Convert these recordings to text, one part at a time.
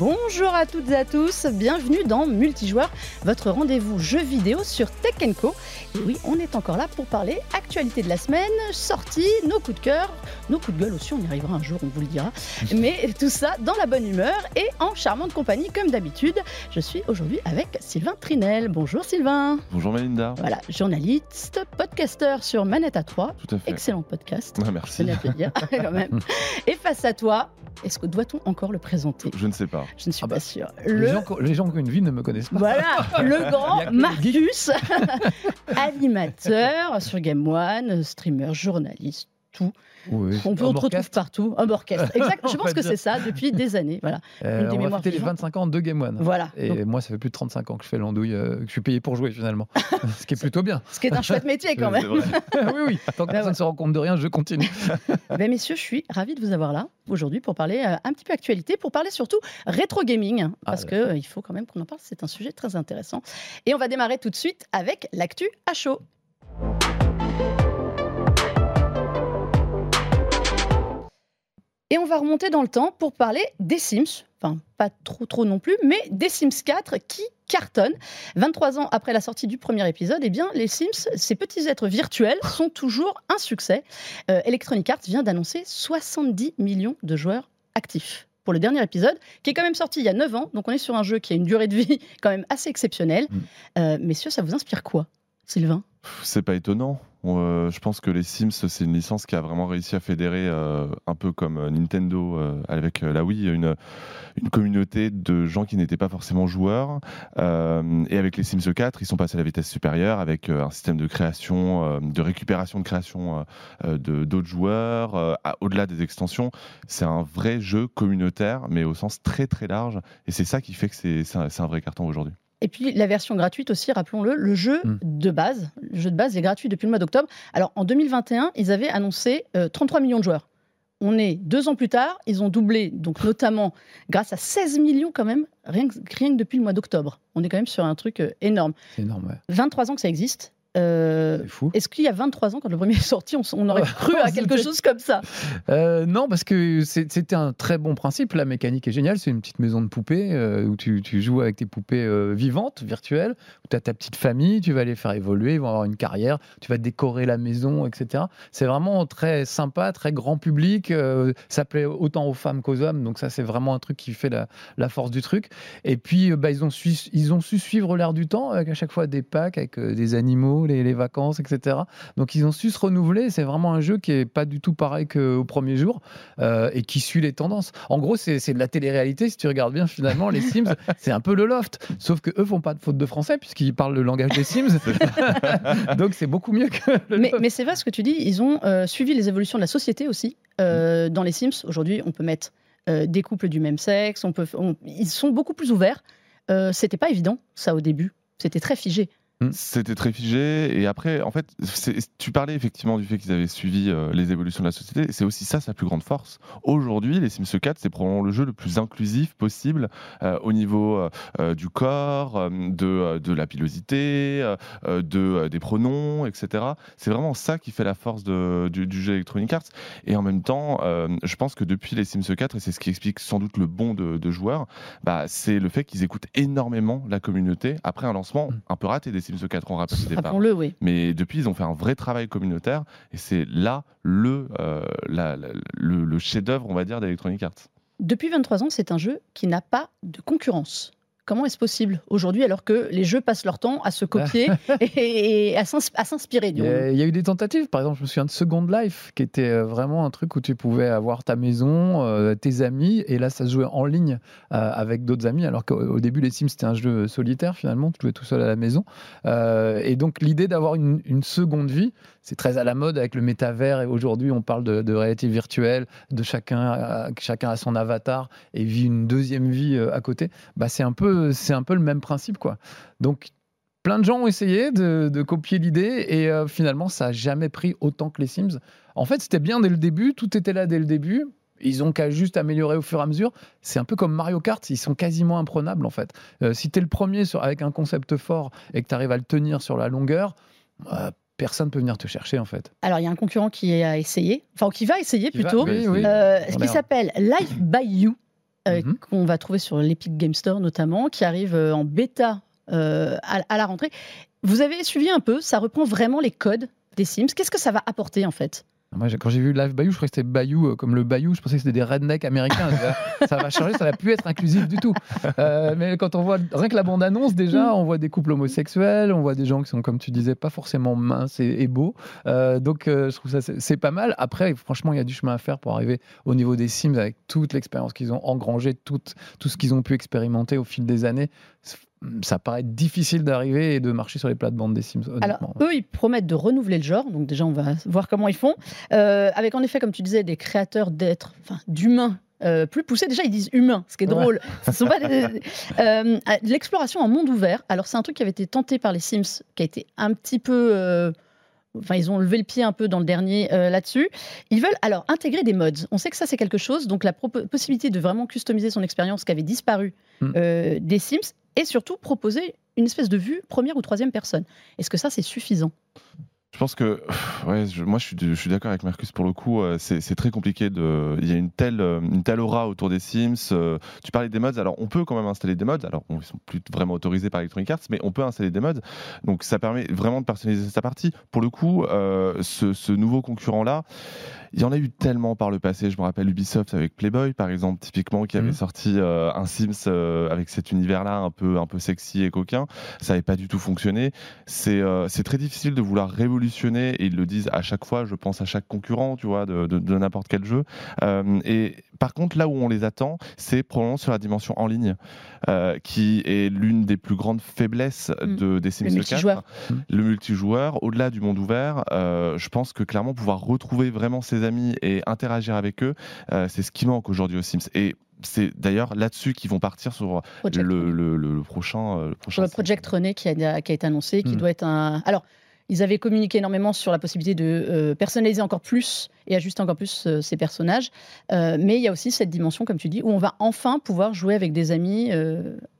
Bonjour à toutes et à tous, bienvenue dans Multijoueur, votre rendez-vous jeu vidéo sur Tech Co. Et oui, on est encore là pour parler actualité de la semaine, sorties, nos coups de cœur, nos coups de gueule aussi, on y arrivera un jour, on vous le dira. Mais tout ça dans la bonne humeur et en charmante compagnie comme d'habitude. Je suis aujourd'hui avec Sylvain Trinel. Bonjour Sylvain. Bonjour Melinda. Voilà, journaliste, podcasteur sur Manette à 3. Tout à fait. Excellent podcast. Merci. C'est à dire quand même. Et face à toi, est-ce que doit-on encore le présenter Je ne sais pas. Je ne suis Ah pas bah, sûre. Les, Le, gens, les gens qui ont une vie ne me connaissent pas. voilà, le grand Marcus, animateur sur Game One, streamer, journaliste, tout. Oui. On peut on te retrouve partout. Un orchestre. Exact. Je pense que c'est ça depuis des années. Voilà. Euh, on va les vivantes. 25 ans de Game One. Voilà. Et Donc, moi, ça fait plus de 35 ans que je fais l'andouille, euh, que je suis payé pour jouer finalement. Ce qui est plutôt bien. ce qui est un chouette métier quand même. vrai. oui, oui. Tant que Ben personne ouais. ne se rend compte de rien, je continue. Ben, messieurs, je suis ravie de vous avoir là aujourd'hui pour parler euh, un petit peu actualité, pour parler surtout rétro gaming, hein, parce Ah, que euh, il faut quand même qu'on en parle. C'est un sujet très intéressant. Et on va démarrer tout de suite avec l'actu à chaud. Et on va remonter dans le temps pour parler des Sims. Enfin, pas trop trop non plus, mais des Sims 4 qui cartonnent. 23 ans après la sortie du premier épisode, eh bien, les Sims, ces petits êtres virtuels, sont toujours un succès. Euh, Electronic Arts vient d'annoncer 70 millions de joueurs actifs pour le dernier épisode, qui est quand même sorti il y a 9 ans. Donc on est sur un jeu qui a une durée de vie quand même assez exceptionnelle. Mm. Euh, messieurs, ça vous inspire quoi, Sylvain? C'est pas étonnant. On, euh, je pense que les Sims, c'est une licence qui a vraiment réussi à fédérer, euh, un peu comme euh, Nintendo avec la Wii, une, communauté de gens qui n'étaient pas forcément joueurs. Et avec les Sims 4, ils sont passés à la vitesse supérieure avec un système de création, de récupération de création de d'autres joueurs, au-delà des extensions. C'est un vrai jeu communautaire, mais au sens très très large. Et c'est ça qui fait que c'est un vrai carton aujourd'hui. Et puis la version gratuite aussi, rappelons-le, le jeu Mm. de base. Le jeu de base est gratuit depuis le mois d'octobre. Alors en 2021, ils avaient annoncé euh, 33 millions de joueurs. On est deux ans plus tard, ils ont doublé, donc notamment grâce à 16 millions quand même, rien que, rien que depuis le mois d'octobre. On est quand même sur un truc euh, énorme. Énorme, ouais. 23 ans que ça existe. Euh. Est-ce qu'il y a 23 ans, quand le premier est sorti, on, aurait cru à quelque chose comme ça? Euh, non, parce que c'était un très bon principe. La mécanique est géniale. C'est une petite maison de poupées euh, où tu, tu joues avec tes poupées vivantes, virtuelles, où tu as ta petite famille, tu vas les faire évoluer, ils vont avoir une carrière, tu vas décorer la maison, etc. C'est vraiment très sympa, très grand public. ça plaît autant aux femmes qu'aux hommes. Donc, ça, c'est vraiment un truc qui fait la, la force du truc. Et puis, bah, ils, ont su, ils ont su suivre l'air du temps avec à chaque fois des packs, avec des animaux, les, les vacances, etc. Donc ils ont su se renouveler. C'est vraiment un jeu qui est pas du tout pareil qu'au premier jour euh, et qui suit les tendances. En gros, c'est c'est de la télé-réalité. Si tu regardes bien, finalement, les Sims, c'est un peu le loft. Sauf que eux font pas de faute de français puisqu'ils parlent le langage des Sims. Donc c'est beaucoup mieux que le Mais, loft. mais c'est vrai ce que tu dis, ils ont euh, suivi les évolutions de la société aussi. Euh, Dans les Sims, aujourd'hui, on peut mettre euh, des couples du même sexe, on peut, on- ils sont beaucoup plus ouverts. Euh, C'était pas évident, ça, au début. C'était très figé. C'était très figé. Et après, en fait, tu parlais effectivement du fait qu'ils avaient suivi euh, les évolutions de la société. C'est aussi ça sa plus grande force. Aujourd'hui, les Sims 4, c'est probablement le jeu le plus inclusif possible euh, au niveau euh, du corps, de, de la pilosité, de, des pronoms, etc. C'est vraiment ça qui fait la force de- du, du jeu Electronic Arts. Et en même temps, je pense que depuis les Sims 4, et c'est ce qui explique sans doute le bon de, de joueurs, bah, c'est le fait qu'ils écoutent énormément la communauté après un lancement Mm. un peu raté des Sims 4, on rappelle au départ. Oui. Mais depuis, ils ont fait un vrai travail communautaire et c'est là le, euh, la- la- le, le chef-d'œuvre, on va dire, d'Electronic Arts. Depuis 23 ans, c'est un jeu qui n'a pas de concurrence. Comment est-ce possible aujourd'hui alors que les jeux passent leur temps à se copier et, et à s'ins- à s'inspirer Il y, a, il y a eu des tentatives, par exemple, je me souviens de Second Life, qui était euh, vraiment un truc où tu pouvais avoir ta maison, euh, tes amis, et là ça se jouait en ligne euh, avec d'autres amis, alors qu'au au début les Sims c'était un jeu solitaire finalement, tu jouais tout seul à la maison. Euh, et donc l'idée d'avoir une, une seconde vie, c'est très à la mode avec le métavers, et aujourd'hui on parle de, réalité virtuelle, de chacun, euh, chacun a son avatar et vit une deuxième vie euh, à côté. Bah, c'est un peu, c'est un peu le même principe quoi. Donc plein de gens ont essayé de, copier l'idée et euh, finalement ça a jamais pris autant que les Sims. En fait, c'était bien dès le début, tout était là dès le début. Ils ont qu'à juste améliorer au fur et à mesure. C'est un peu comme Mario Kart, ils sont quasiment imprenables en fait. Si tu es le premier sur, avec un concept fort et que tu arrives à le tenir sur la longueur, euh, personne ne peut venir te chercher en fait. Alors, il y a un concurrent qui a essayé, enfin, qui va essayer Qui va- plutôt, oui, oui. euh, ce qui s'appelle Life by You. euh, Mhm. qu'on va trouver sur l'Epic Game Store notamment, qui arrive euh, en bêta euh, à, à la rentrée. Vous avez suivi un peu, ça reprend vraiment les codes des Sims. Qu'est-ce que ça va apporter en fait? Moi, quand j'ai vu Live Bayou, je croyais que c'était Bayou euh, comme le Bayou. Je pensais que c'était des rednecks américains. ça va changer, ça va plus être inclusif du tout. Euh, mais quand on voit rien que la bande annonce, déjà, on voit des couples homosexuels, on voit des gens qui sont, comme tu disais, pas forcément minces et, et beaux. Euh, donc, je trouve ça c'est c'est pas mal. Après, franchement, il y a du chemin à faire pour arriver au niveau des Sims avec toute l'expérience qu'ils ont engrangée, tout, tout ce qu'ils ont pu expérimenter au fil des années. Ça paraît difficile d'arriver et de marcher sur les plates-bandes des Sims. Alors, eux, ils promettent de renouveler le genre, donc déjà, on va voir comment ils font. Euh, avec, en effet, comme tu disais, des créateurs d'êtres, enfin, d'humains. euh, plus poussés, déjà ils disent humains, ce qui est Ouais. drôle. Ce sont pas des- euh, l'exploration en monde ouvert. Alors c'est un truc qui avait été tenté par les Sims, qui a été un petit peu, euh, enfin ils ont levé le pied un peu dans le dernier là-dessus. Ils veulent alors intégrer des mods. On sait que ça c'est quelque chose, donc la possibilité de vraiment customiser son expérience qui avait disparu Mm. euh, des Sims, et surtout proposer une espèce de vue première ou troisième personne. Est-ce que ça c'est suffisant? Je pense que, ouais, moi je suis, d'accord avec Marcus pour le coup, euh, c'est très compliqué. De, il y a une telle, euh, une telle aura autour des Sims. euh, tu parlais des mods, alors on peut quand même installer des mods. Alors bon, ils sont plus vraiment autorisés par Electronic Arts, mais on peut installer des mods. Donc ça permet vraiment de personnaliser sa partie. Pour le coup, ce, nouveau concurrent là, il y en a eu tellement par le passé. Je me rappelle Ubisoft avec Playboy par exemple, typiquement, qui avait Mhm. sorti euh, un Sims euh, avec cet univers là un peu, un peu sexy et coquin. Ça n'avait pas du tout fonctionné c'est euh, très difficile de vouloir révolutionner et ils le disent à chaque fois je pense à chaque concurrent tu vois de, de- de n'importe quel jeu Euh, et par contre là où on les attend c'est probablement sur la dimension en ligne qui est l'une des plus grandes faiblesses Mm. de, des Sims Le 4 multijoueur. Mm. le multijoueur au-delà du monde ouvert je pense que clairement pouvoir retrouver vraiment amis et interagir avec eux euh, c'est ce qui manque aujourd'hui aux Sims et c'est d'ailleurs là-dessus qu'ils vont partir sur le, le- le- le prochain euh, le sur le. Project René qui a, qui a été annoncé, qui Hmm. doit être un. Alors, ils avaient communiqué énormément sur la possibilité de euh, personnaliser encore plus et ajuster encore plus euh, ces personnages. Euh, mais il y a aussi cette dimension, comme tu dis, où on va enfin pouvoir jouer avec des amis,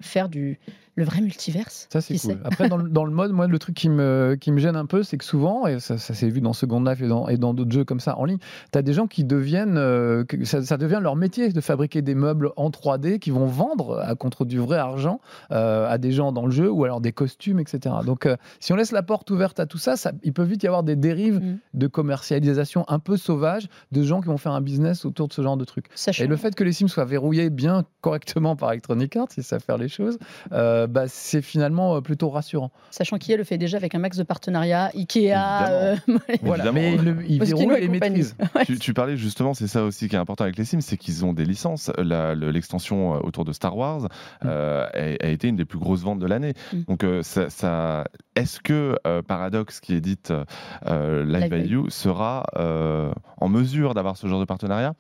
faire du le vrai multiverse. Ça, c'est cool. Après, dans le, dans le mode, moi, le truc qui me, qui me gêne un peu, c'est que souvent, et ça, ça s'est vu dans Second Life et dans, et dans d'autres jeux comme ça en ligne, tu as des gens qui deviennent. euh, que ça, ça devient leur métier de fabriquer des meubles en 3D qui vont vendre à, contre du vrai argent euh, à des gens dans le jeu ou alors des costumes, etc. Donc, euh, si on laisse la porte ouverte à tout ça, ça il peut vite y avoir des dérives Mm. de commercialisation un peu sauvages de gens qui vont faire un business autour de ce genre de trucs. Sachant- Et le fait que les Sims soient verrouillés bien correctement par Electronic Arts, ils savent faire les choses, euh, bah, c'est finalement euh, plutôt rassurant. Sachant qu'IA le fait déjà avec un max de partenariats, Ikea. euh, Voilà, mais ils, le- et et les. Ouais. Tu, tu parlais justement, c'est ça aussi qui est important avec les Sims, c'est qu'ils ont des licences. L'extension euh, autour de Star Wars euh, a, a été une des plus grosses ventes de l'année. Mm. Donc, euh, ça, ça- est-ce que euh, Paradox, qui édite euh, Live Value, sera euh, en mesure d'avoir ce genre de partenariat?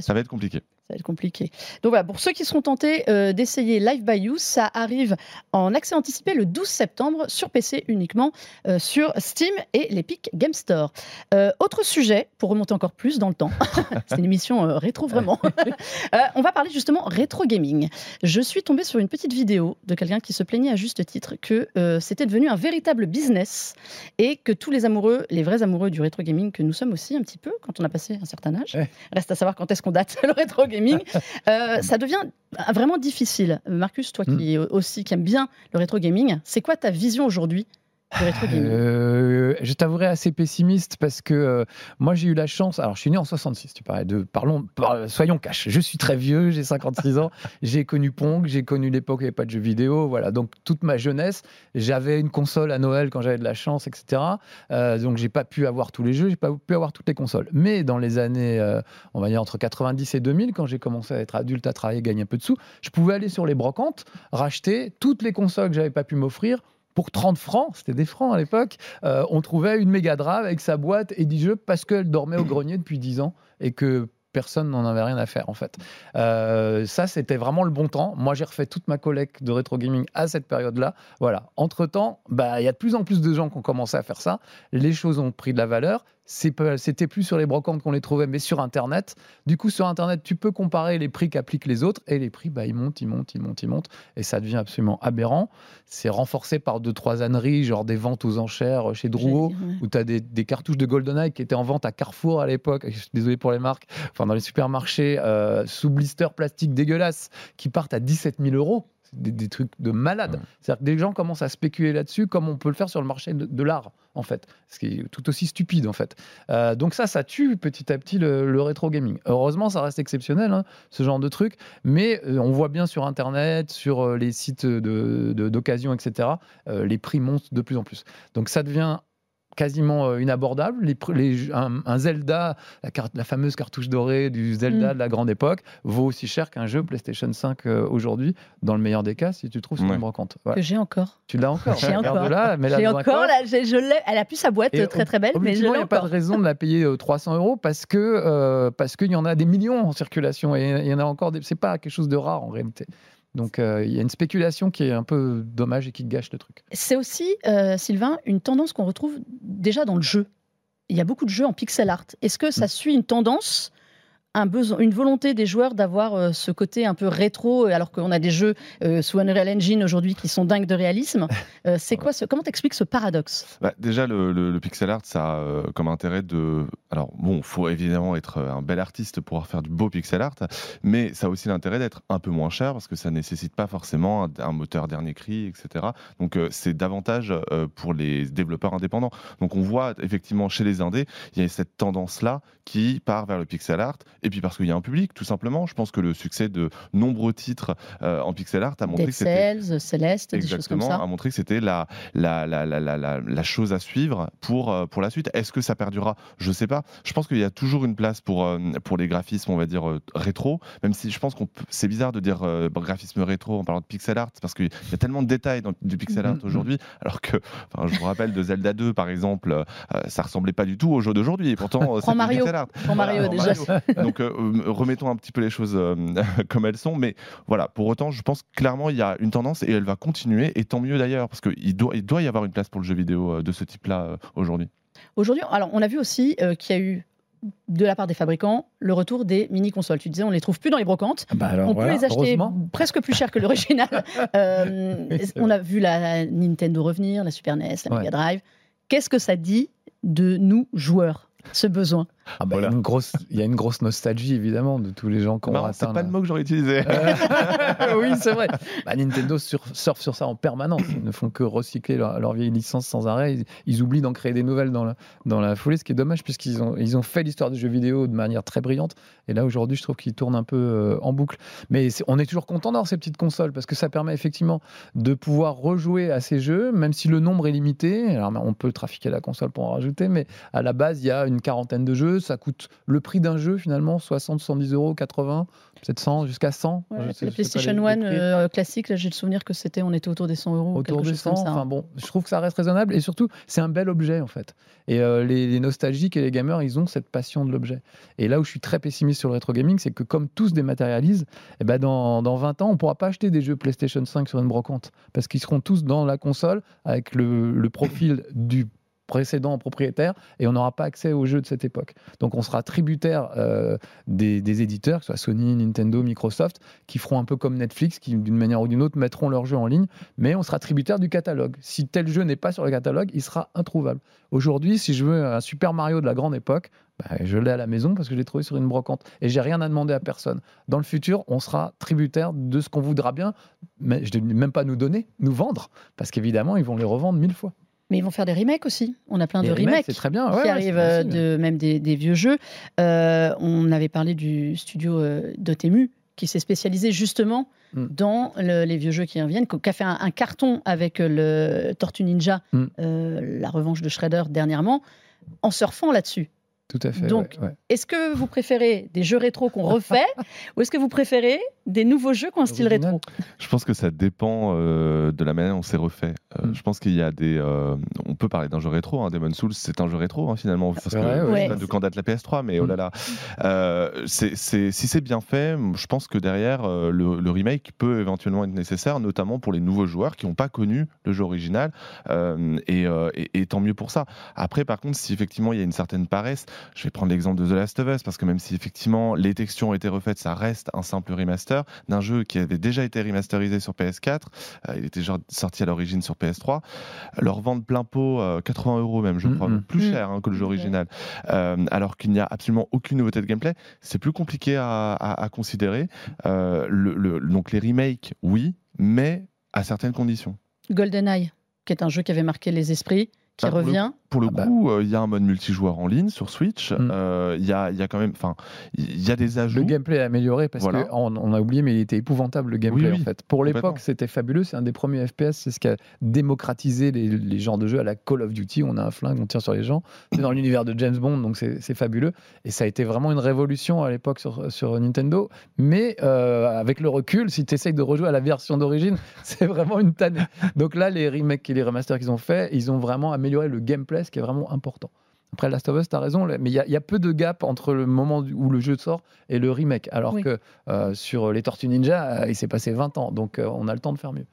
Ça va être compliqué. Ça va être compliqué. Donc voilà, pour ceux qui seront tentés euh, d'essayer Live by You, ça arrive en accès anticipé le 12 septembre sur PC uniquement euh, sur Steam et l'Epic Game Store. Euh, autre sujet, pour remonter encore plus dans le temps, c'est une émission rétro vraiment, on va parler justement rétro gaming. Je suis tombée sur une petite vidéo de quelqu'un qui se plaignait à juste titre que c'était devenu un véritable business et que tous les amoureux, les vrais amoureux du rétro gaming que nous sommes aussi un petit peu quand on a passé un certain âge, Ouais. reste à savoir quand est-ce qu'on date le rétro gaming, euh, ça devient vraiment difficile. Marcus, toi qui aussi qui aime bien le rétro gaming, c'est quoi ta vision aujourd'hui Euh, je t'avouerai assez pessimiste parce que euh, moi j'ai eu la chance. Alors je suis né en 66, tu parlais de. Parlons, par- soyons cash. Je suis très vieux, j'ai 56 ans. J'ai connu Pong, j'ai connu l'époque où il n'y avait pas de jeux vidéo. Voilà, donc toute ma jeunesse, j'avais une console à Noël quand j'avais de la chance, etc. Euh, donc j'ai pas pu avoir tous les jeux, j'ai pas pu avoir toutes les consoles. Mais dans les années, euh, on va dire entre 90 et 2000, quand j'ai commencé à être adulte, à travailler, gagner un peu de sous, je pouvais aller sur les brocantes, racheter toutes les consoles que j'avais pas pu m'offrir pour 30 francs, c'était des francs à l'époque, euh, on trouvait une Mega Drive avec sa boîte et 10 jeux parce qu'elle dormait au grenier depuis 10 ans et que personne n'en avait rien à faire en fait. Euh, ça, c'était vraiment le bon temps. Moi, j'ai refait toute ma collecte de rétro gaming à cette période-là. Voilà. Entre-temps, bah, il y a de plus en plus de gens qui ont commencé à faire ça. Les choses ont pris de la valeur. C'était plus sur les brocantes qu'on les trouvait, mais sur Internet. Du coup, sur Internet, tu peux comparer les prix qu'appliquent les autres et les prix, bah, ils montent, ils montent, ils montent, ils montent, et ça devient absolument aberrant. C'est renforcé par deux, trois âneries, genre des ventes aux enchères chez Drouot, J'allais dire, ouais. où tu as des, des cartouches de GoldenEye qui étaient en vente à Carrefour à l'époque, je suis désolé pour les marques, enfin dans les supermarchés, euh, sous blister plastique dégueulasse, qui partent à 17 000 euros. Des, des trucs de malade. Ouais. C'est-à-dire que des gens commencent à spéculer là-dessus, comme on peut le faire sur le marché de, de l'art, en fait. Ce qui est tout aussi stupide, en fait. Euh, donc ça, ça tue petit à petit le, le rétro gaming. Heureusement, ça reste exceptionnel, hein, ce genre de truc. Mais euh, on voit bien sur Internet, sur euh, les sites de- de- d'occasion, etc., euh, les prix montent de plus en plus. Donc ça devient quasiment euh, inabordable. Les, un, un Zelda, la, carte- la fameuse cartouche dorée du Zelda Mm. de la grande époque, vaut aussi cher qu'un jeu PlayStation 5 euh, aujourd'hui, dans le meilleur des cas, si tu trouves sur Ouais. une brocante. Voilà. Que j'ai encore. Tu l'as encore. J'ai encore. J'ai encore, là, j'ai- je l'ai. Elle a plus sa boîte Et euh, très très belle, mais je Objectivement, il l'ai n'y a pas de encore. raison de la payer euh, 300 euros parce que euh, parce qu'il y en a des millions en circulation et il y en a encore des. C'est pas quelque chose de rare en réalité. Donc euh, il y a une spéculation qui est un peu dommage et qui gâche le truc. C'est aussi, euh, Sylvain, une tendance qu'on retrouve déjà dans le jeu. Il y a beaucoup de jeux en pixel art. Est-ce que Mm. ça suit une tendance un besoin, une volonté des joueurs d'avoir euh, ce côté un peu rétro, alors qu'on a des jeux euh, sous Unreal Engine aujourd'hui qui sont dingues de réalisme. Euh, c'est quoi ce, Comment t'expliques ce paradoxe? Bah, déjà, le, le- le pixel art, ça a euh, comme intérêt de. Alors, bon, faut évidemment être un bel artiste pour pouvoir faire du beau pixel art, mais ça a aussi l'intérêt d'être un peu moins cher parce que ça nécessite pas forcément un, moteur dernier cri, etc. Donc, euh, c'est davantage euh, pour les développeurs indépendants. Donc, on voit effectivement chez les indés, il y a cette tendance-là qui part vers le pixel art, et puis parce qu'il y a un public, tout simplement. Je pense que le succès de nombreux titres euh, en pixel art a montré Dead que c'était Cells, Céleste, des choses comme ça. a montré que c'était la, la, la, la, chose à suivre pour, euh, pour la suite. Est-ce que ça perdurera? Je sais pas. Je pense qu'il y a toujours une place pour, euh, pour les graphismes, on va dire, rétro, même si je pense qu'on c'est bizarre de dire graphisme rétro en parlant de pixel art, parce qu'il y a tellement de détails dans du pixel art Mhm. aujourd'hui, alors que, enfin, je vous rappelle de Zelda 2, par exemple, ça ressemblait pas du tout au jeu d'aujourd'hui, et pourtant, c'est Mario. pixel art. Mario, Voilà, déjà. Mario. Donc, euh, euh, remettons un petit peu les choses euh, comme elles sont. Mais voilà, pour autant, je pense clairement il y a une tendance et elle va continuer. Et tant mieux d'ailleurs, parce qu'il doit, il doit y avoir une place pour le jeu vidéo euh, de ce type-là euh, aujourd'hui. Aujourd'hui, alors on a vu aussi euh, qu'il y a eu de la part des fabricants le retour des mini consoles. Tu disais, on les trouve plus dans les brocantes. Bah alors, on voilà, peut les acheter presque plus cher que l'original. Euh, on a vu la Nintendo revenir, la Super NES, la Ouais. Mega Drive. Qu'est-ce que ça dit de nous joueurs, ce besoin? Ah bah, il y a une grosse, il y a une grosse nostalgie évidemment de tous les gens qui ont Marrant, atteint. c'est pas le mot que j'aurais utilisé. Euh, oui, c'est vrai. Bah, Nintendo sur- surfe sur ça en permanence. Ils ne font que recycler leur, leur vieille licence sans arrêt. Ils, ils oublient d'en créer des nouvelles dans la, dans la foulée, ce qui est dommage puisqu'ils ont, ils ont fait l'histoire des jeux vidéo de manière très brillante. Et là, aujourd'hui, je trouve qu'ils tournent un peu euh, en boucle. Mais on est toujours content d'avoir ces petites consoles parce que ça permet effectivement de pouvoir rejouer à ces jeux, même si le nombre est limité. Alors, on peut trafiquer la console pour en rajouter, mais à la base, il y a une quarantaine de jeux. Ça coûte le prix d'un jeu finalement 60, 70 euros, 80, peut-être 100, jusqu'à 100. Je sais- La je sais pas PlayStation les- One euh, classique, là, j'ai le souvenir que c'était, on était autour des 100 euros, ou autour quelque de chose 100. comme ça. hein. Enfin bon, je trouve que ça reste raisonnable et surtout, c'est un bel objet en fait. Et euh, les, les nostalgiques et les gamers, ils ont cette passion de l'objet. Et là où je suis très pessimiste sur le rétro gaming, c'est que comme tout se dématérialise, eh ben dans, dans 20 ans, on ne pourra pas acheter des jeux PlayStation 5 sur une brocante parce qu'ils seront tous dans la console avec le, le profil du précédent propriétaire et on n'aura pas accès aux jeux de cette époque. Donc on sera tributaire euh, des, éditeurs, que ce soit Sony, Nintendo, Microsoft, qui feront un peu comme Netflix, qui d'une manière ou d'une autre mettront leurs jeux en ligne, mais on sera tributaire du catalogue. Si tel jeu n'est pas sur le catalogue, il sera introuvable. Aujourd'hui, si je veux un Super Mario de la grande époque, bah, je l'ai à la maison parce que je l'ai trouvé sur une brocante et j'ai rien à demander à personne. Dans le futur, on sera tributaire de ce qu'on voudra bien, mais je ne même pas nous donner, nous vendre, parce qu'évidemment, ils vont les revendre mille fois. Mais ils vont faire des remakes aussi. On a plein Les de remakes. c'est très bien. qui Ouais, arrivent euh, de même des, des vieux jeux. Euh, on avait parlé du studio euh, Dotemu qui s'est spécialisé justement Mm. dans le- les vieux jeux qui reviennent, qui a fait un, un carton avec le Tortue Ninja, Mm. euh, la revanche de Shredder dernièrement, en surfant là-dessus. Tout à fait. Donc, ouais. Est-ce que vous préférez des jeux rétro qu'on refait ou est-ce que vous préférez des nouveaux jeux qui ont un style rétro Je pense que ça dépend euh, de la manière dont c'est refait. Euh, Mm. Je pense qu'il y a des. euh, on peut parler d'un jeu rétro. Hein. Demon's Souls, c'est un jeu rétro hein, finalement. Parce que ouais. pas de quand date la PS3, mais oh là là. Euh, c'est- c'est- si c'est bien fait, je pense que derrière, euh, le, le remake peut éventuellement être nécessaire, notamment pour les nouveaux joueurs qui n'ont pas connu le jeu original. euh, et, euh, et- et tant mieux pour ça. Après, par contre, si effectivement il y a une certaine paresse, je vais prendre l'exemple de The Last of Us, parce que même si effectivement les textures ont été refaites, ça reste un simple remaster d'un jeu qui avait déjà été remasterisé sur PS4. Euh, il était genre sorti à l'origine sur PS3. Leur vente plein pot, euh, 80 euros même, je Mhm. crois, plus Mhm. cher hein, que le jeu original. Euh, alors qu'il n'y a absolument aucune nouveauté de gameplay, c'est plus compliqué à, à- à considérer. Euh, le- le- donc les remakes, oui, mais à certaines conditions. GoldenEye, qui est un jeu qui avait marqué les esprits, qui Ah, le revient. Pour le Ah bah. coup, euh, il y a un mode multijoueur en ligne sur Switch. Mm. Euh, Il y, a, y a quand même, enfin, il y a des ajouts. Le gameplay est amélioré parce Voilà. qu'on on a oublié, mais il était épouvantable le gameplay Oui, oui, en fait. Pour l'époque, c'était fabuleux. C'est un des premiers FPS. C'est ce qui a démocratisé les, les genres de jeux à la Call of Duty. On a un flingue, on tire sur les gens. C'est dans l'univers de James Bond, donc c'est c'est fabuleux. Et ça a été vraiment une révolution à l'époque sur, sur Nintendo. Mais euh, avec le recul, si tu essayes de rejouer à la version d'origine, c'est vraiment une tannée. Donc là, les remakes et les remasters qu'ils ont fait, ils ont vraiment amélioré le gameplay, ce qui est vraiment important. Après Last of Us, tu as raison, mais il y, a- il y a peu de gap entre le moment où le jeu sort et le remake. Alors Oui. que euh, sur les Tortues Ninja, euh, il s'est passé 20 ans, donc euh, on a le temps de faire mieux.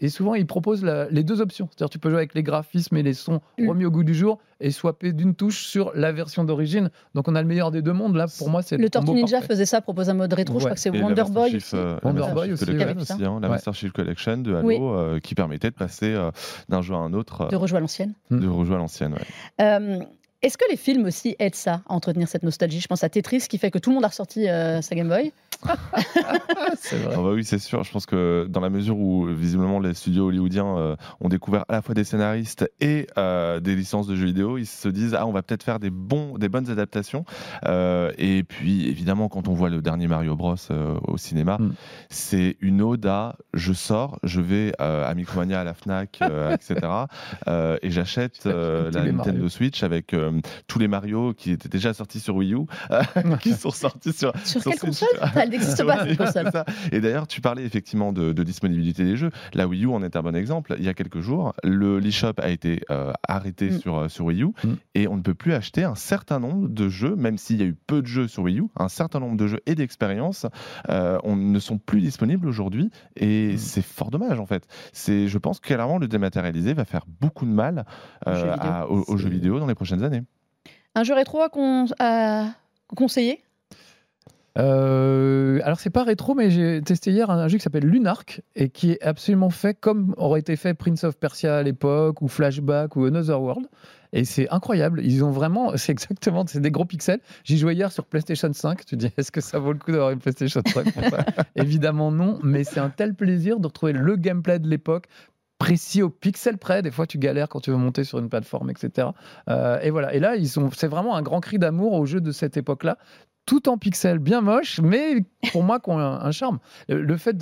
Et, souvent, ils proposent la- les deux options. C'est-à-dire tu peux jouer avec les graphismes et les sons Mm. remis au goût du jour et swapper d'une touche sur la version d'origine. Donc on a le meilleur des deux mondes. Là, pour moi, c'est Le Tortue Ninja parfait. faisait ça, propose un mode rétro. Je crois que c'est Wonder Boy. Chief, aussi. euh, la Wonder Master Boy Chief aussi, Collection ouais. aussi, hein, la Ouais. Master Chief Collection de Halo Oui. euh, qui permettait de passer euh, d'un jeu à un autre, euh, de rejouer à l'ancienne. de rejouer à l'ancienne. ouais. Euh, Est-ce que les films aussi aident ça, à entretenir cette nostalgie? Je pense à Tetris, qui fait que tout le monde a ressorti euh, sa Game Boy. C'est vrai. Ah bah oui, c'est sûr. Je pense que dans la mesure où visiblement les studios hollywoodiens euh, ont découvert à la fois des scénaristes et euh, des licences de jeux vidéo, ils se disent ah on va peut-être faire des bons, des bonnes adaptations. Euh, et puis évidemment quand on voit le dernier Mario Bros euh, au cinéma, Mm. c'est une ode à je sors, je vais euh, à Micromania, à la Fnac, euh, etc. euh, et j'achète euh, la Nintendo Mario. Switch avec euh, tous les Mario qui étaient déjà sortis sur Wii U, qui sont sortis sur Sur Sur quelle Switch. console? Elle n'existe pas, cette console. Et d'ailleurs, tu parlais effectivement de, de disponibilité des jeux. La Wii U en est un bon exemple. Il y a quelques jours, le l'eShop a été euh, arrêté Mm. sur, euh, sur Wii U Mm. et on ne peut plus acheter un certain nombre de jeux, même s'il y a eu peu de jeux sur Wii U, un certain nombre de jeux et d'expériences euh, on ne sont plus disponibles aujourd'hui et Mm. c'est fort dommage en fait. C'est, je pense que clairement le dématérialisé va faire beaucoup de mal Aux jeux vidéo. à- aux, aux jeux C'est- vidéo dans les prochaines années. Un jeu rétro à, con- à conseiller? Euh, alors c'est pas rétro, mais j'ai testé hier un, jeu qui s'appelle Lunark et qui est absolument fait comme aurait été fait Prince of Persia à l'époque ou Flashback ou Another World. Et c'est incroyable. Ils ont vraiment, c'est exactement, c'est des gros pixels. J'y jouais hier sur PlayStation 5. Tu dis, est-ce que ça vaut le coup d'avoir une PlayStation 5 pour ça? Évidemment non, mais c'est un tel plaisir de retrouver le gameplay de l'époque précis au pixel près. Des fois, tu galères quand tu veux monter sur une plateforme, etc. Euh, et voilà. Et là, ils sont, c'est vraiment un grand cri d'amour au jeu de cette époque-là tout en pixels, bien moche, mais pour moi, qui ont un, un charme. Le, le fait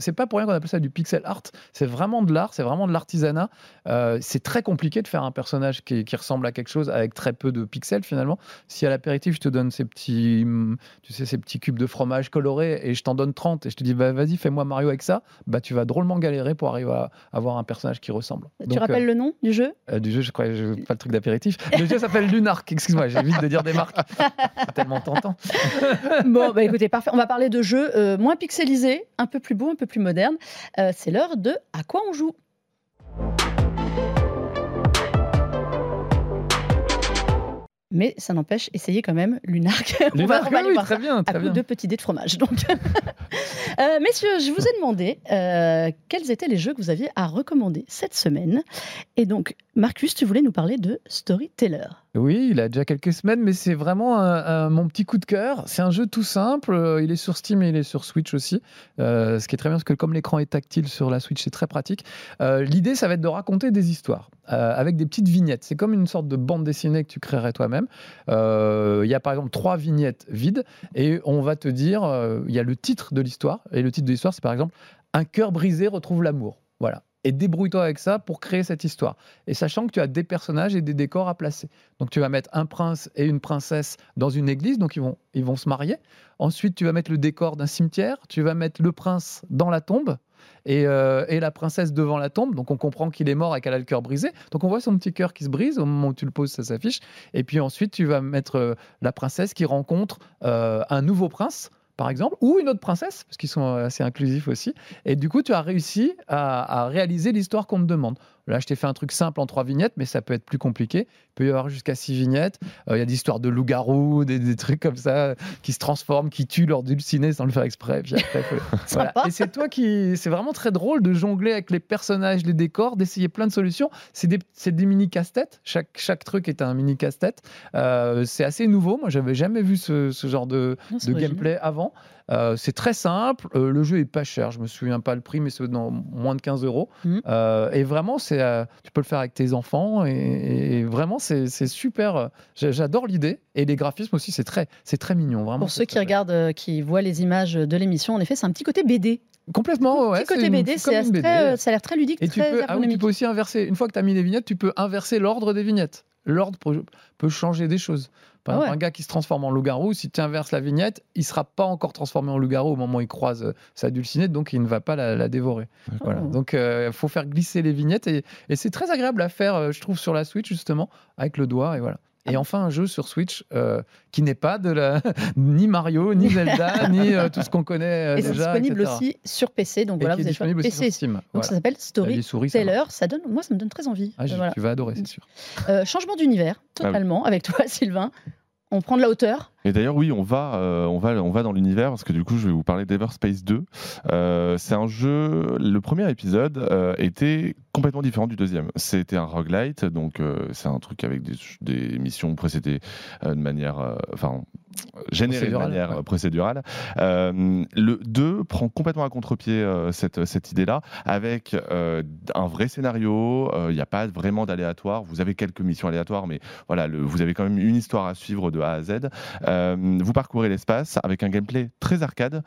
c'est pas pour rien qu'on appelle ça du pixel art. C'est vraiment de l'art, c'est vraiment de l'artisanat. Euh, c'est très compliqué de faire un personnage qui, qui ressemble à quelque chose avec très peu de pixels finalement. Si à l'apéritif je te donne ces petits, hum, tu sais, ces petits cubes de fromage colorés et je t'en donne 30 et je te dis bah vas-y fais-moi Mario avec ça, bah tu vas drôlement galérer pour arriver à avoir un personnage qui ressemble. Tu Donc, rappelles le nom du jeu? euh, du jeu, je crois, je, pas le truc d'apéritif. Le jeu s'appelle Lunark. Excuse-moi, j'évite de dire des marques. C'est tellement tentant. Bon, bah écoutez, parfait. On va parler de jeux euh, moins pixelisés, un peu plus beaux, un peu plus modernes. Euh, c'est l'heure de À quoi on joue? Mais ça n'empêche, essayez quand même Lunark. On va- on va oui, voir très ça bien, à très coup bien. de petits dés de fromage. Donc, Euh, messieurs, je vous ai demandé euh, quels étaient les jeux que vous aviez à recommander cette semaine. Et donc, Marcus, tu voulais nous parler de Storyteller. Oui, il a déjà quelques semaines, mais c'est vraiment mon petit coup de cœur. C'est un jeu tout simple. euh, Il est sur Steam et il est sur Switch aussi. Euh, ce qui est très bien parce que comme l'écran est tactile sur la Switch, c'est très pratique. Euh, L'idée, ça va être de raconter des histoires avec des petites vignettes. C'est comme une sorte de bande dessinée que tu créerais toi-même. Il y a par exemple trois vignettes vides et on va te dire, il y a le titre de l'histoire. Et le titre de l'histoire, c'est par exemple Un cœur brisé retrouve l'amour. Voilà. Et débrouille-toi avec ça pour créer cette histoire. Et sachant que tu as des personnages et des décors à placer. Donc tu vas mettre un prince et une princesse dans une église, donc ils vont, ils vont se marier. Ensuite, tu vas mettre le décor d'un cimetière, tu vas mettre le prince dans la tombe. Et, euh, et la princesse devant la tombe, donc on comprend qu'il est mort et qu'elle a le cœur brisé. Donc on voit son petit cœur qui se brise au moment où tu le poses, ça s'affiche. Et puis ensuite, tu vas mettre euh, la princesse qui rencontre euh, un nouveau prince par exemple, ou une autre princesse, parce qu'ils sont assez inclusifs aussi. Et du coup, tu as réussi à, à réaliser l'histoire qu'on te demande. Là, je t'ai fait un truc simple en trois vignettes, mais ça peut être plus compliqué. Il peut y avoir jusqu'à six vignettes. Euh, Il y a des histoires de loups-garous, des, des trucs comme ça, qui se transforment, qui tuent leur dulciné sans le faire exprès. Puis après, faut- voilà. Sympa. Et c'est toi qui. C'est vraiment très drôle de jongler avec les personnages, les décors, d'essayer plein de solutions. C'est des, des mini casse-têtes. Chaque, chaque truc est un mini casse-tête. Euh, c'est assez nouveau. Moi, j'avais jamais vu ce, ce genre de, Non, gameplay avant. Euh, c'est très simple. Euh, le jeu est pas cher. Je me souviens pas le prix, mais c'est dans moins de 15 euros. Mhm. Euh, et vraiment, c'est, tu peux le faire avec tes enfants. Et, et vraiment, c'est, super. j'a- J'adore l'idée. Et les graphismes aussi, c'est très, c'est très mignon. Vraiment, Pour ceux qui regardent, qui voient les images de l'émission, en effet, c'est un petit côté BD. Complètement, ouais. petit côté BD, ça a l'air très ludique, Et tu peux, ah oui, tu peux aussi inverser. Une fois que tu as mis les vignettes, tu peux inverser l'ordre des vignettes. L'ordre peut changer des choses. Par Ah exemple, ouais. un gars qui se transforme en loup-garou, si tu inverses la vignette, il sera pas encore transformé en loup-garou au moment où il croise euh, sa dulcinée, donc il ne va pas la, la dévorer. Voilà. Donc il faut faire glisser les vignettes et, et c'est très agréable à faire, euh, je trouve, sur la Switch justement, avec le doigt et voilà. Ah Et enfin un jeu sur Switch euh, qui n'est pas de la ni Mario, ni Zelda, ni euh, tout ce qu'on connaît euh, Et c'est disponible etc. aussi sur PC, donc Et voilà, vous avez disponible aussi PC. sur Steam. Donc Voilà. ça s'appelle Story souris, ça. Teller. Ça donne, moi, ça me donne très envie. Ah, voilà. Tu vas adorer, c'est sûr. Euh, changement d'univers, Ah oui. totalement, avec toi, Sylvain. On prend de la hauteur. Et d'ailleurs, oui, on va, euh, on va, on va dans l'univers parce que du coup, je vais vous parler d'Everspace 2. Euh, c'est un jeu. Le premier épisode euh, était complètement différent du deuxième. C'était un roguelite, donc c'est un truc avec des, missions précédées de manière, générées de manière ouais. euh, procédurale. Euh, le 2 prend complètement à contre-pied euh, cette, cette idée-là, avec euh, un vrai scénario. Il n'y a pas vraiment d'aléatoire. Vous avez quelques missions aléatoires, mais voilà, le- vous avez quand même une histoire à suivre de A à Z. Vous parcourez l'espace avec un gameplay très arcade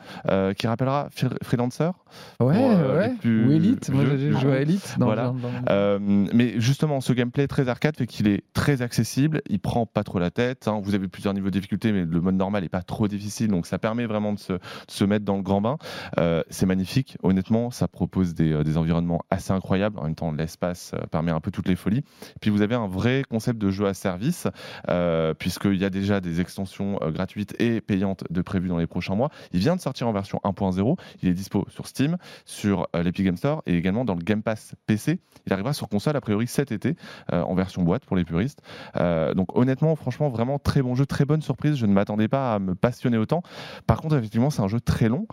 qui rappellera Fre- Freelancer. Ouais, ouais. Ou Elite. Moi, j'ai joué à Elite. Dans Voilà. dans- mais justement, ce gameplay très arcade fait qu'il est très accessible. Il prend pas trop la tête. hein. Vous avez plusieurs niveaux de difficulté, mais le mode normal est pas trop difficile, donc ça permet vraiment de se, se mettre dans le grand bain. Euh, c'est magnifique. Honnêtement, ça propose des, euh, des environnements assez incroyables. En même temps, l'espace euh, permet un peu toutes les folies. Puis vous avez un vrai concept de jeu à service, euh, puisqu'il y a déjà des extensions gratuites et payantes de prévues dans les prochains mois. Il vient de sortir en version 1.0. Il est dispo sur Steam, sur l'Epic Game Store et également dans le Game Pass PC. Il arrivera sur console a priori cet été en version boîte pour les puristes. Donc honnêtement, franchement, vraiment très bon jeu, très bonne surprise. Je ne m'attendais pas à me passionner autant. Par contre, effectivement, c'est un jeu très long.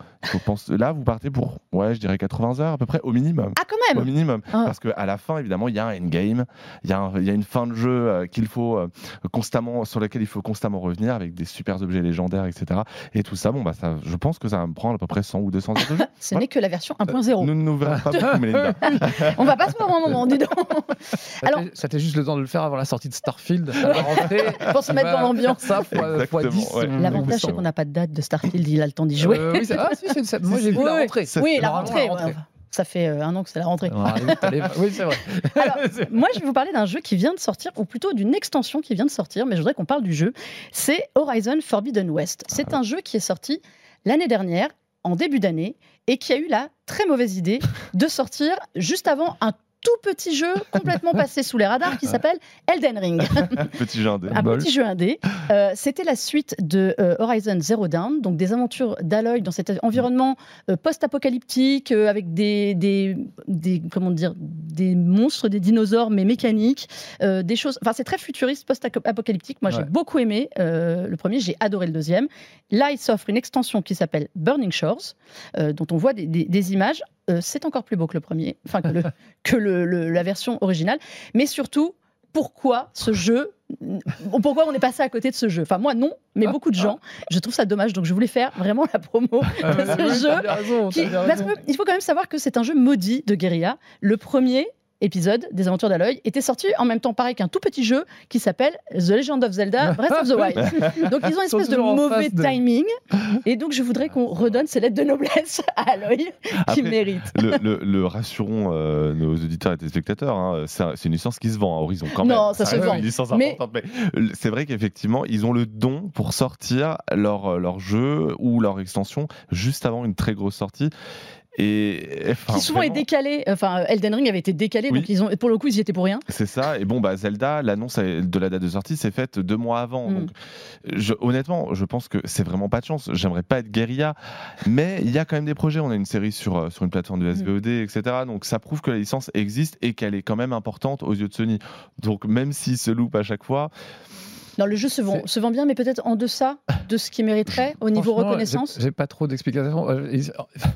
Là, vous partez pour, ouais, je dirais 80 heures à peu près au minimum. Ah, quand Au même minimum. Ah. Parce qu'à la fin, évidemment, il y a un endgame, il y, a y une fin de jeu euh, qu'il faut euh, constamment, sur laquelle il faut constamment revenir avec des super objets légendaires, etc. Et tout ça, bon, bah, ça, je pense que ça va me prendre à peu près 100 ou 200 heures de jeu. Ce n'est que la version 1.0. Nous ne nous verrons pas beaucoup, Mélinda. On va pas se voir un moment, dis donc. Ça Alors- ça t'est juste le temps de le faire avant la sortie de Starfield. à la rentrée, Pour se mettre dans l'ambiance. Ça fois 10. Ouais. euh, L'avantage, c'est qu'on n'a pas de date de Starfield, il a le temps d'y jouer. Euh, oui, ah, si, c'est- c'est- moi j'ai vu Oui, la rentrée. Oui, la rentrée. ouais. Ça fait euh, un an que c'est la rentrée. Oui, c'est vrai. Alors, moi, je vais vous parler d'un jeu qui vient de sortir, ou plutôt d'une extension qui vient de sortir, mais je voudrais qu'on parle du jeu. C'est Horizon Forbidden West. C'est un jeu qui est sorti l'année dernière, en début d'année, et qui a eu la très mauvaise idée de sortir juste avant un tout petit jeu complètement passé sous les radars qui s'appelle Elden Ring. Petit jeu indé. un Bol. petit jeu indé. Euh, C'était la suite de euh, Horizon Zero Dawn, donc des aventures d'Aloy dans cet environnement euh, post-apocalyptique avec des, des, des- comment dire des monstres, des dinosaures mais mécaniques, des choses. Enfin, c'est très futuriste, post-apocalyptique. Moi, j'ai beaucoup aimé le premier, j'ai adoré le deuxième. Là, il s'offre une extension qui s'appelle Burning Shores, dont on voit des, des- des images. Euh, c'est encore plus beau que le premier, enfin que, le, que le- le- la version originale, mais surtout pourquoi ce jeu pourquoi on est passé à côté de ce jeu? Enfin, moi, non, mais beaucoup de gens. Je trouve ça dommage, donc je voulais faire vraiment la promo Ah, de ce jeu. raison, qui- parce qu'il faut quand même savoir que c'est un jeu maudit de guérilla. Le premier épisode des Aventures d'Aloy était sorti en même temps, pareil qu'un tout petit jeu qui s'appelle The Legend of Zelda Breath of the Wild. donc ils ont une espèce de mauvais de- timing. Et donc je voudrais qu'on redonne ces lettres de noblesse à Aloy qui mérite. le, le- le rassurons euh, nos auditeurs et téléspectateurs, hein, c'est un- c'est une licence qui se vend à Horizon quand même. Non, ça se vend. Une licence Mais- mais c'est vrai qu'effectivement, ils ont le don pour sortir leur, euh, leur jeu ou leur extension juste avant une très grosse sortie. Et enfin, qui souvent vraiment, est décalé. Enfin, Elden Ring avait été décalé, Oui. donc ils ont, pour le coup, ils y étaient pour rien. C'est ça. Et bon, bah, Zelda, l'annonce de la date de sortie s'est faite deux mois avant. Mm. Donc, je- honnêtement, je pense que c'est vraiment pas de chance. J'aimerais pas être guérilla, mais il y a quand même des projets. On a une série sur, euh, sur une plateforme de SVOD, etc. Donc, ça prouve que la licence existe et qu'elle est quand même importante aux yeux de Sony. Donc, même s'il se loupe à chaque fois, Non, le jeu se vend, C'est- se vend bien, mais peut-être en deçà de ce qu'il mériterait au niveau reconnaissance. j'ai- pas trop d'explications. Euh, Il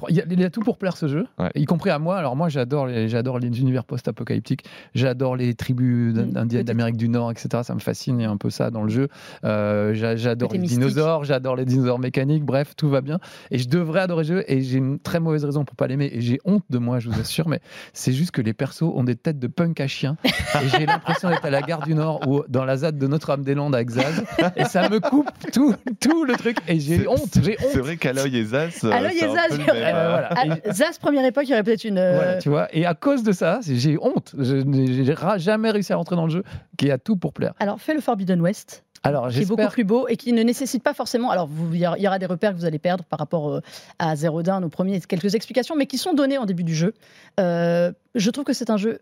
il y, a- tout pour plaire ce jeu, Ouais. y compris à moi. Alors moi, j'adore les, j'adore les univers post-apocalyptiques. J'adore les tribus Mm, indiennes d'Amérique du Nord, etc. Ça me fascine. Il y a un peu ça dans le jeu. Euh, j'a- j'adore les mystique. dinosaures. J'adore les dinosaures mécaniques. Bref, tout va bien. Et je devrais adorer le jeu. Et j'ai une très mauvaise raison pour pas l'aimer. Et j'ai honte de moi, je vous assure. Mais c'est juste que les persos ont des têtes de punk à chien. Et j'ai l'impression d'être à la gare du Nord ou dans la ZAD de Notre-Dame-des-Landes à Xaz. Et ça me coupe tout, tout le truc. Et j'ai honte. J'ai honte. c'est vrai qu'Aloy et Zas. euh, Aloy et Zaz, même, euh, voilà. Zaz, première époque, il y aurait peut-être une. euh, Voilà, tu vois. Et à cause de ça, j'ai honte. Je n'ai jamais réussi à rentrer dans le jeu qui a tout pour plaire. Alors, fais le Forbidden West, Alors, qui est beaucoup plus beau et qui ne nécessite pas forcément. Alors, vous- il y aura- il y aura des repères que vous allez perdre par rapport euh, à Zero Dawn, au premier, quelques explications, mais qui sont données en début du jeu. Euh, je trouve que c'est un jeu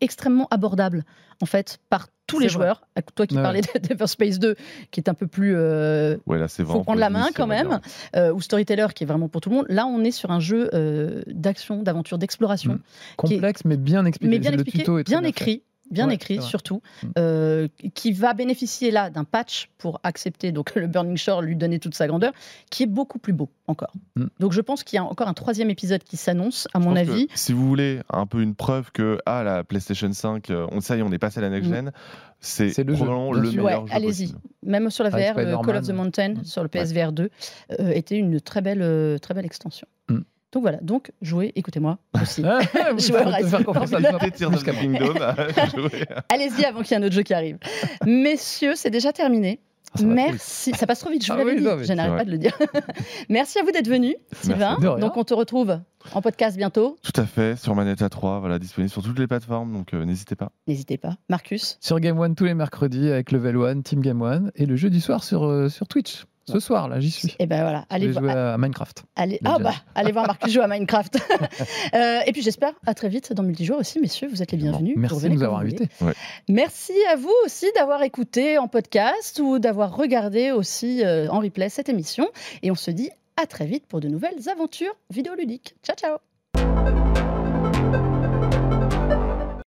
extrêmement abordable, en fait, par tous les vrai. joueurs. Toi qui Ouais. parlais de Everspace 2, qui est un peu plus euh, Ouais, là, c'est faut prendre la main quand même, euh, ou Storyteller qui est vraiment pour tout le monde. Là, on est sur un jeu euh, d'action, d'aventure, d'exploration, Mm. Complexe, mais bien expliqué. mais bien le expliqué, tuto est très bien fait. écrit. Bien Ouais, écrit surtout, Mm. euh, qui va bénéficier là d'un patch pour accepter donc le Burning Shore, lui donner toute sa grandeur, qui est beaucoup plus beau encore. Mm. Donc je pense qu'il y a encore un troisième épisode qui s'annonce, à Je mon avis. si vous voulez un peu une preuve que ah, la PlayStation 5, euh, on, ça y est, on est passé à la next Mm. gen, c'est C'est le jeu, le meilleur Ouais, jeu allez-y. Même sur la Avec VR, le Spider-Man. Call of the Mountain Mm. sur le PSVR 2 euh, était une très belle, euh, très belle extension. Donc voilà, donc jouez, écoutez-moi aussi. Ah, jouer. Allez-y avant qu'il y ait un autre jeu qui arrive. Messieurs, c'est déjà terminé. Ah, ça. Merci. Ça passe trop vite, je vous Ah l'avais oui, dit. non, mais je c'est n'arrête vrai. pas de le dire. Merci à vous d'être venu, Sylvain. Donc on te retrouve en podcast bientôt. Tout à fait, sur Manetta 3, voilà, disponible sur toutes les plateformes, donc euh, n'hésitez pas. N'hésitez pas. Marcus. Sur Game One tous les mercredis avec Level One, Team Game One et le jeu du soir sur, euh, sur Twitch. Ce soir, là, j'y suis. Et ben voilà, allez, Je vais voir- jouer à Minecraft. allez, ah bah, allez voir Marcus jouer à Minecraft. Euh, et puis j'espère à très vite dans Multijoueur aussi, messieurs, vous êtes les bienvenus. Merci de nous avoir invités. Merci à vous aussi d'avoir écouté en podcast ou d'avoir regardé aussi euh, en replay cette émission. Et on se dit à très vite pour de nouvelles aventures vidéoludiques. Ciao ciao